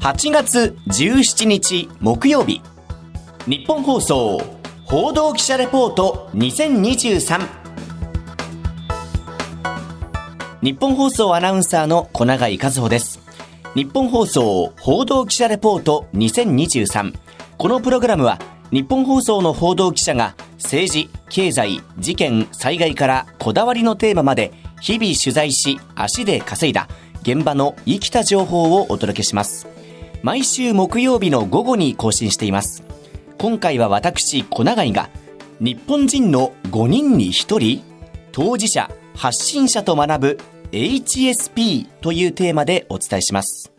8月17日木曜日。日本放送報道記者レポート2023日本放送アナウンサーの小永井和穂です。日本放送報道記者レポート2023このプログラムは日本放送の報道記者が政治、経済、事件、災害からこだわりのテーマまで日々取材し足で稼いだ現場の生きた情報をお届けします。毎週木曜日の午後に更新しています。今回は私小永井が日本人の5人に1人当事者発信者と学ぶ HSP というテーマでお伝えします。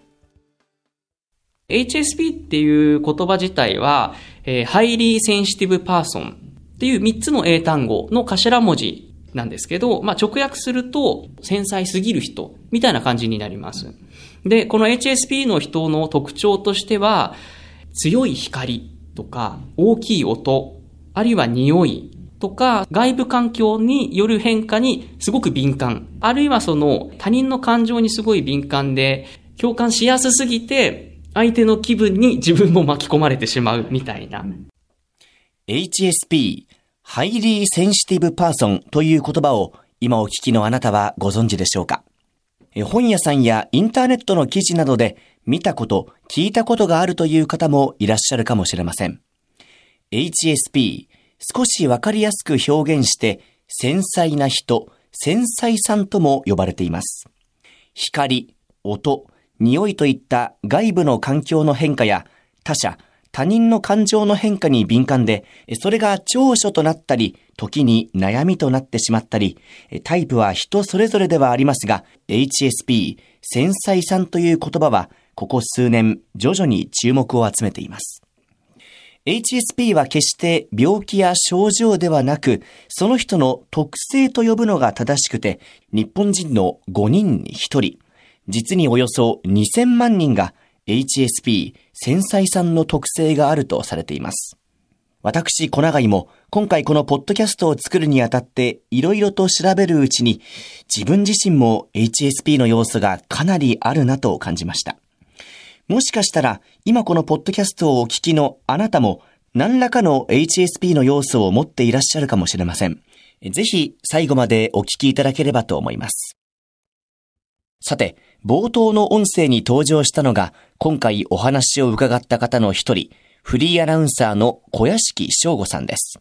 HSP っていう言葉自体は、えー、 highly sensitive person っていう3つの英単語の頭文字なんですけど、まあ、直訳すると、繊細すぎる人、みたいな感じになります。で、この HSP の人の特徴としては、強い光とか、大きい音、あるいは匂いとか、外部環境による変化にすごく敏感。あるいはその他人の感情にすごい敏感で、共感しやすすぎて、相手の気分に自分も巻き込まれてしまうみたいな。HSP、 highly sensitive person という言葉を今お聞きのあなたはご存知でしょうか？本屋さんやインターネットの記事などで見たこと、聞いたことがあるという方もいらっしゃるかもしれません。HSP、少しわかりやすく表現して繊細な人、繊細さんとも呼ばれています。光、音、匂いといった外部の環境の変化や他者、他人の感情の変化に敏感で、それが長所となったり、時に悩みとなってしまったり、タイプは人それぞれではありますが、HSP、繊細さんという言葉は、ここ数年、徐々に注目を集めています。HSP は決して病気や症状ではなく、その人の特性と呼ぶのが正しくて、日本人の5人に1人、実におよそ2000万人が HSP 繊細さんの特性があるとされています。私、小永井も今回このポッドキャストを作るにあたっていろいろと調べるうちに自分自身も HSP の要素がかなりあるなと感じました。もしかしたら今このポッドキャストをお聞きのあなたも何らかの HSP の要素を持っていらっしゃるかもしれません。ぜひ最後までお聞きいただければと思います。さて、冒頭の音声に登場したのが、今回お話を伺った方の一人、フリーアナウンサーの小屋敷翔吾さんです。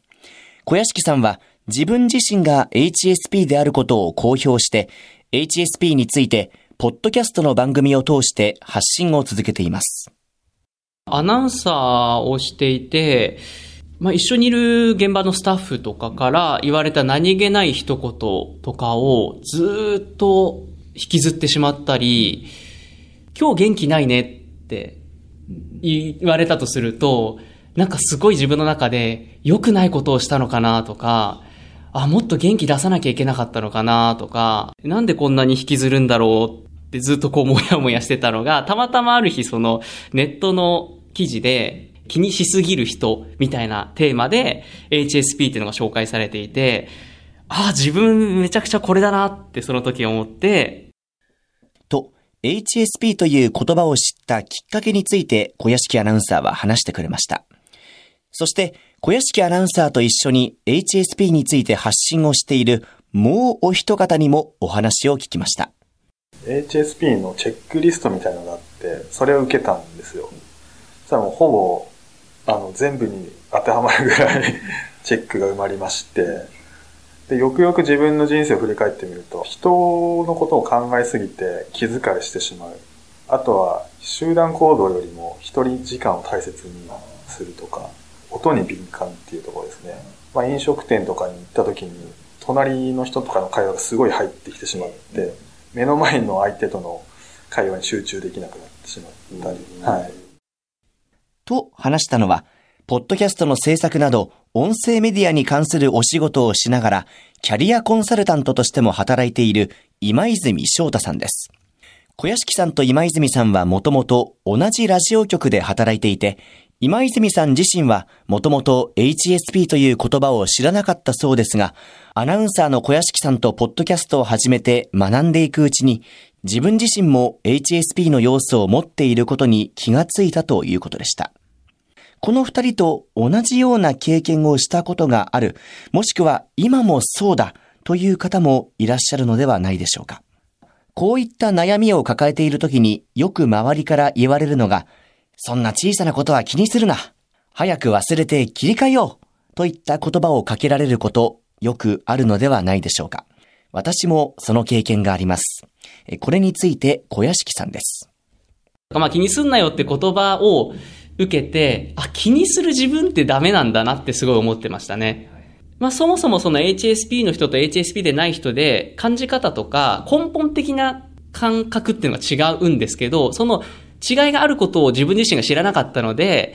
小屋敷さんは自分自身が HSP であることを公表して、HSP について、ポッドキャストの番組を通して発信を続けています。アナウンサーをしていて、まあ、一緒にいる現場のスタッフとかから言われた何気ない一言とかをずっと引きずってしまったり、今日元気ないねって言われたとすると、なんかすごい自分の中で良くないことをしたのかなとか、あ、もっと元気出さなきゃいけなかったのかなとか、なんでこんなに引きずるんだろうってずっとこうもやもやしてたのが、たまたまある日そのネットの記事で気にしすぎる人みたいなテーマで HSP っていうのが紹介されていて、ああ、自分めちゃくちゃこれだなってその時思って、と、HSP という言葉を知ったきっかけについて小屋敷アナウンサーは話してくれました。そして、小屋敷アナウンサーと一緒に HSP について発信をしているもうお一方にもお話を聞きました。HSP のチェックリストみたいなのがあって、それを受けたんですよ。そしたらもうほぼ、あの、全部に当てはまるぐらい チェックが埋まりまして、で、よくよく自分の人生を振り返ってみると、人のことを考えすぎて気遣いしてしまう。あとは、集団行動よりも一人時間を大切にするとか、音に敏感っていうところですね。まあ、飲食店とかに行った時に、隣の人とかの会話がすごい入ってきてしまって、目の前の相手との会話に集中できなくなってしまったり。はい。と話したのは、ポッドキャストの制作など、音声メディアに関するお仕事をしながら、キャリアコンサルタントとしても働いている今泉翔太さんです。小屋敷さんと今泉さんはもともと同じラジオ局で働いていて、今泉さん自身はもともと HSP という言葉を知らなかったそうですが、アナウンサーの小屋敷さんとポッドキャストを始めて学んでいくうちに、自分自身も HSP の要素を持っていることに気がついたということでした。この二人と同じような経験をしたことがある、もしくは今もそうだという方もいらっしゃるのではないでしょうか。こういった悩みを抱えている時によく周りから言われるのが、そんな小さなことは気にするな。早く忘れて切り替えよう。といった言葉をかけられること、よくあるのではないでしょうか。私もその経験があります。これについて小屋敷さんです。まあ気にすんなよって言葉を受けて、あ、気にする自分ってダメなんだなってすごい思ってましたね。まあそもそもその HSP の人と HSP でない人で感じ方とか根本的な感覚っていうのが違うんですけど、その違いがあることを自分自身が知らなかったので、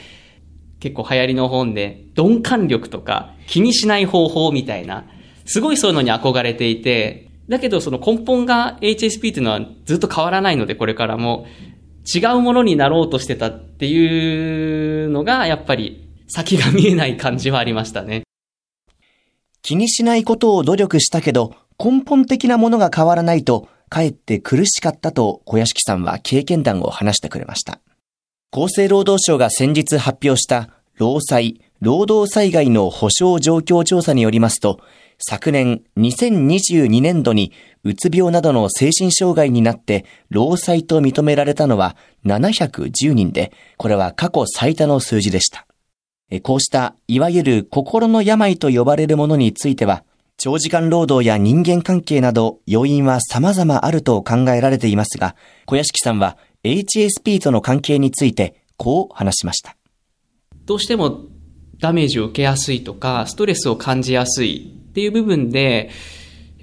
結構流行りの本で鈍感力とか気にしない方法みたいな、すごいそういうのに憧れていて、だけどその根本が HSP っていうのはずっと変わらないので、これからも違うものになろうとしてたっていうのが、やっぱり先が見えない感じはありましたね。気にしないことを努力したけど、根本的なものが変わらないと、かえって苦しかったと小屋敷さんは経験談を話してくれました。厚生労働省が先日発表した労災、労働災害の保障状況調査によりますと、昨年2022年度にうつ病などの精神障害になって労災と認められたのは710人で、これは過去最多の数字でした。こうしたいわゆる心の病と呼ばれるものについては、長時間労働や人間関係など要因は様々あると考えられていますが、小屋敷さんは HSP との関係についてこう話しました。どうしてもダメージを受けやすいとか、ストレスを感じやすいっていう部分で、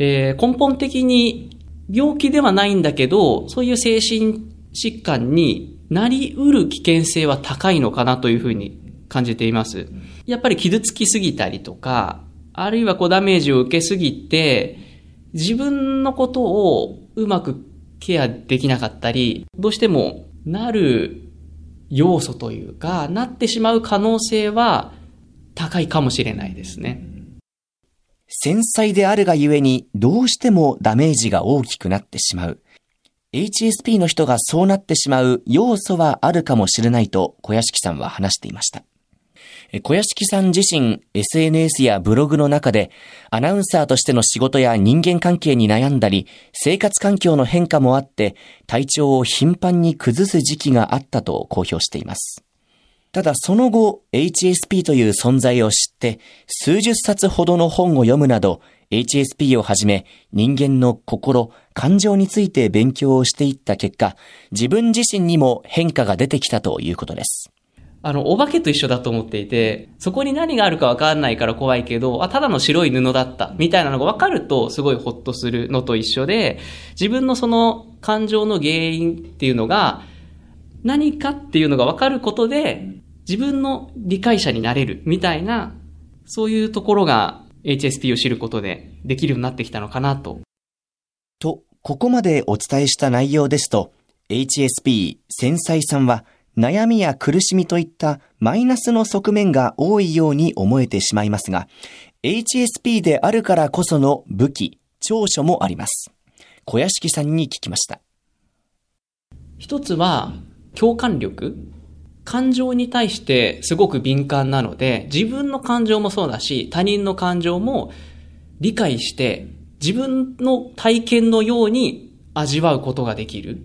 えー、根本的に病気ではないんだけど、そういう精神疾患になり得る危険性は高いのかなというふうに感じています。やっぱり傷つきすぎたりとか、あるいはこうダメージを受けすぎて、自分のことをうまくケアできなかったり、どうしてもなる要素というか、なってしまう可能性は高いかもしれないですね。繊細であるがゆえにどうしてもダメージが大きくなってしまう。HSP の人がそうなってしまう要素はあるかもしれないと小屋敷さんは話していました。小屋敷さん自身 SNS やブログの中でアナウンサーとしての仕事や人間関係に悩んだり生活環境の変化もあって体調を頻繁に崩す時期があったと公表しています。ただその後、HSP という存在を知って、数十冊ほどの本を読むなど、HSP をはじめ人間の心、感情について勉強をしていった結果、自分自身にも変化が出てきたということです。あの、お化けと一緒だと思っていて、そこに何があるかわかんないから怖いけど、あ、ただの白い布だった、みたいなのがわかると、すごいホッとするのと一緒で、自分のその感情の原因っていうのが、何かっていうのがわかることで、自分の理解者になれるみたいな、そういうところが HSP を知ることでできるようになってきたのかなと。と、ここまでお伝えした内容ですと、HSP 繊細さんは悩みや苦しみといったマイナスの側面が多いように思えてしまいますが、HSP であるからこその武器、長所もあります。小屋敷さんに聞きました。一つは、共感力？感情に対してすごく敏感なので、自分の感情もそうだし、他人の感情も理解して、自分の体験のように味わうことができる。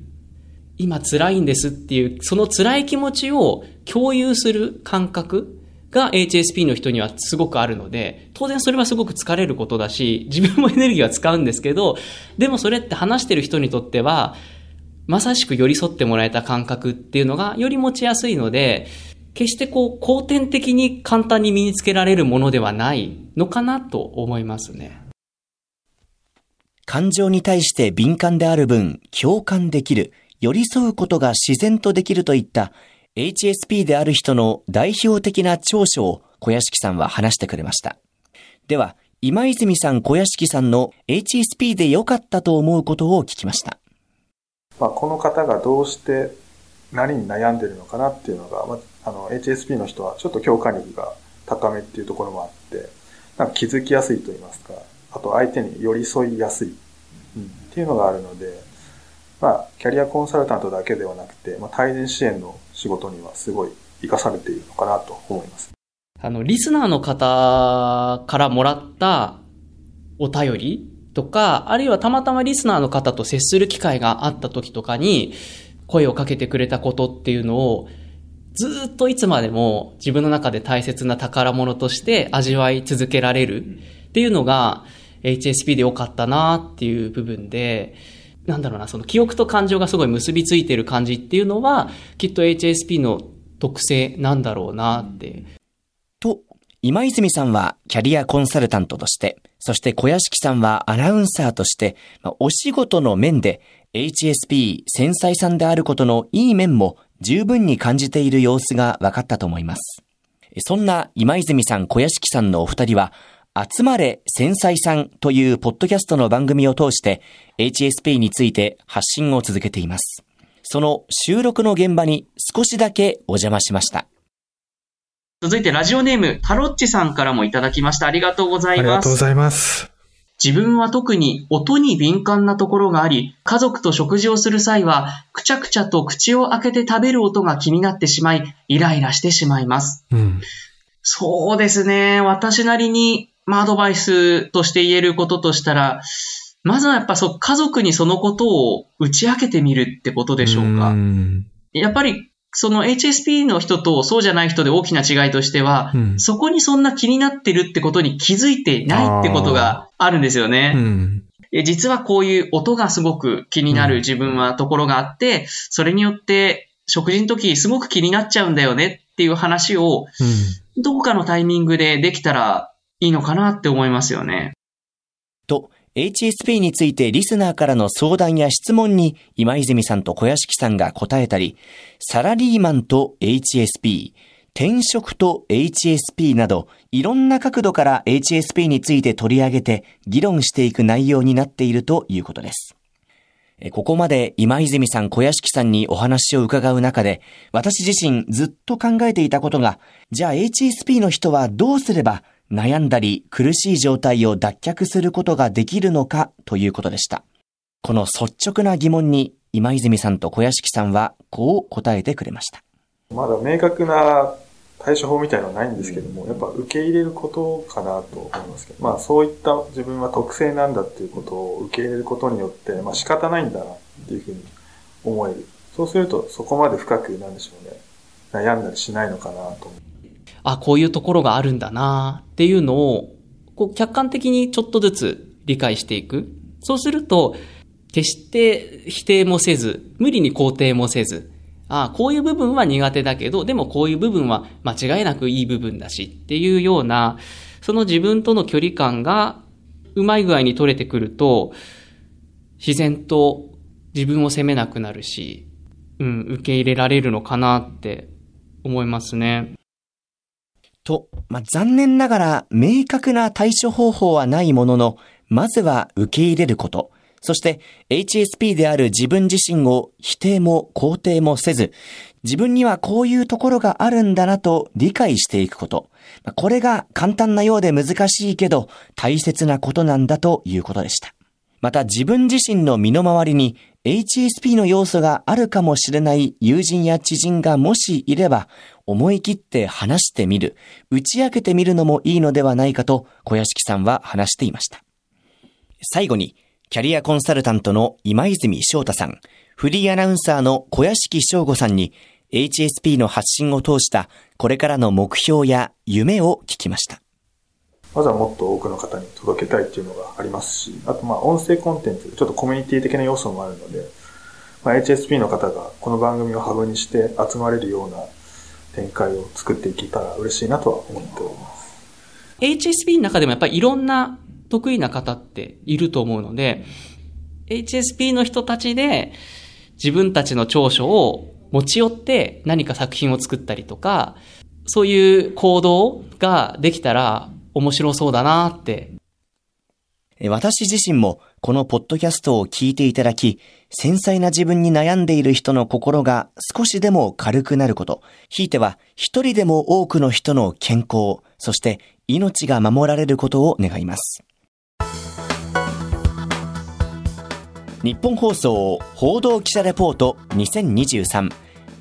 今辛いんですっていう、その辛い気持ちを共有する感覚が HSP の人にはすごくあるので、当然それはすごく疲れることだし、自分もエネルギーは使うんですけど、でもそれって話してる人にとっては、まさしく寄り添ってもらえた感覚っていうのがより持ちやすいので、決してこう、後天的に簡単に身につけられるものではないのかなと思いますね。感情に対して敏感である分、共感できる、寄り添うことが自然とできるといった HSP である人の代表的な長所を小屋敷さんは話してくれました。では、今泉さん小屋敷さんの HSP で良かったと思うことを聞きました。まあ、この方がどうして何に悩んでるのかなっていうのが、まあ、あの HSP の人はちょっと共感力が高めっていうところもあってなんか気づきやすいと言いますかあと相手に寄り添いやすい、うん、っていうのがあるのでまあ、キャリアコンサルタントだけではなくて、まあ、対人支援の仕事にはすごい活かされているのかなと思います。あの、リスナーの方からもらったお便りとか、あるいはたまたまリスナーの方と接する機会があった時とかに、声をかけてくれたことっていうのを、ずっといつまでも自分の中で大切な宝物として味わい続けられるっていうのが HSP で良かったなっていう部分で、なんだろうな、その記憶と感情がすごい結びついてる感じっていうのは、きっと HSP の特性なんだろうなって。今泉さんはキャリアコンサルタントとして、そして小屋敷さんはアナウンサーとして、お仕事の面で HSP 繊細さんであることのいい面も十分に感じている様子が分かったと思います。そんな今泉さん、小屋敷さんのお二人は、集まれ繊細さんというポッドキャストの番組を通して HSP について発信を続けています。その収録の現場に少しだけお邪魔しました。続いてラジオネーム、タロッチさんからもいただきました。ありがとうござありがいます。とうございます。自分は特に音に敏感なところがあり、家族と食事をする際は、くちゃくちゃと口を開けて食べる音が気になってしまい、イライラしてしまいます。うん。そうですね。私なりに、まあ、アドバイスとして言えることとしたら、まずはやっぱそう、家族にそのことを打ち明けてみるってことでしょうか。んやっぱり、その HSP の人とそうじゃない人で大きな違いとしては、うんそこにそんな気になってるってことに気づいていないってことがあるんですよね。うん。え実はこういう音がすごく気になる自分はところがあって、それによって食事の時すごく気になっちゃうんだよねっていう話をどこかのタイミングでできたらいいのかなって思いますよね。と、HSP についてリスナーからの相談や質問に今泉さんと小屋敷さんが答えたり、サラリーマンと HSP、転職と HSP など、いろんな角度から HSP について取り上げて議論していく内容になっているということです。ここまで今泉さん、小屋敷さんにお話を伺う中で、私自身ずっと考えていたことが、じゃあ HSP の人はどうすれば悩んだり苦しい状態を脱却することができるのかということでした。この率直な疑問に今泉さんと小屋敷さんはこう答えてくれました。まだ明確な対処法みたいなのはないんですけども、やっぱ受け入れることかなと思いますけど、まあそういった自分は特性なんだっていうことを受け入れることによって、まあ仕方ないんだなっていうふうに思える。そうするとそこまで深くなんでしょうね、悩んだりしないのかなと思う。あ、こういうところがあるんだなっていうのを、こう客観的にちょっとずつ理解していく。そうすると、決して否定もせず、無理に肯定もせず、ああこういう部分は苦手だけど、でもこういう部分は間違いなくいい部分だしっていうような、その自分との距離感がうまい具合に取れてくると、自然と自分を責めなくなるし、うん、受け入れられるのかなって思いますね。と、まあ、残念ながら明確な対処方法はないものの、まずは受け入れること。そして HSP である自分自身を否定も肯定もせず、自分にはこういうところがあるんだなと理解していくこと。これが簡単なようで難しいけど大切なことなんだということでした。また自分自身の身の回りに HSP の要素があるかもしれない友人や知人がもしいれば、思い切って話してみる、打ち明けてみるのもいいのではないかと小屋敷さんは話していました。最後に、キャリアコンサルタントの今泉翔太さん、フリーアナウンサーの小屋敷翔吾さんに HSP の発信を通したこれからの目標や夢を聞きました。まずはもっと多くの方に届けたいっていうのがありますし、あとまあ音声コンテンツ、ちょっとコミュニティ的な要素もあるので、まあ、HSP の方がこの番組をハブにして集まれるような展開を作っていけたら嬉しいなとは思っております。HSP の中でもやっぱりいろんな得意な方っていると思うので、HSP の人たちで自分たちの長所を持ち寄って何か作品を作ったりとか、そういう行動ができたら面白そうだなって。私自身もこのポッドキャストを聞いていただき、繊細な自分に悩んでいる人の心が少しでも軽くなること、ひいては一人でも多くの人の健康、そして命が守られることを願います。日本放送報道記者レポート2023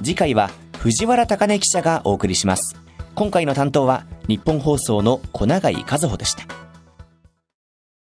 次回は藤原貴根記者がお送りします今回の担当は日本放送の小永井和穂でした。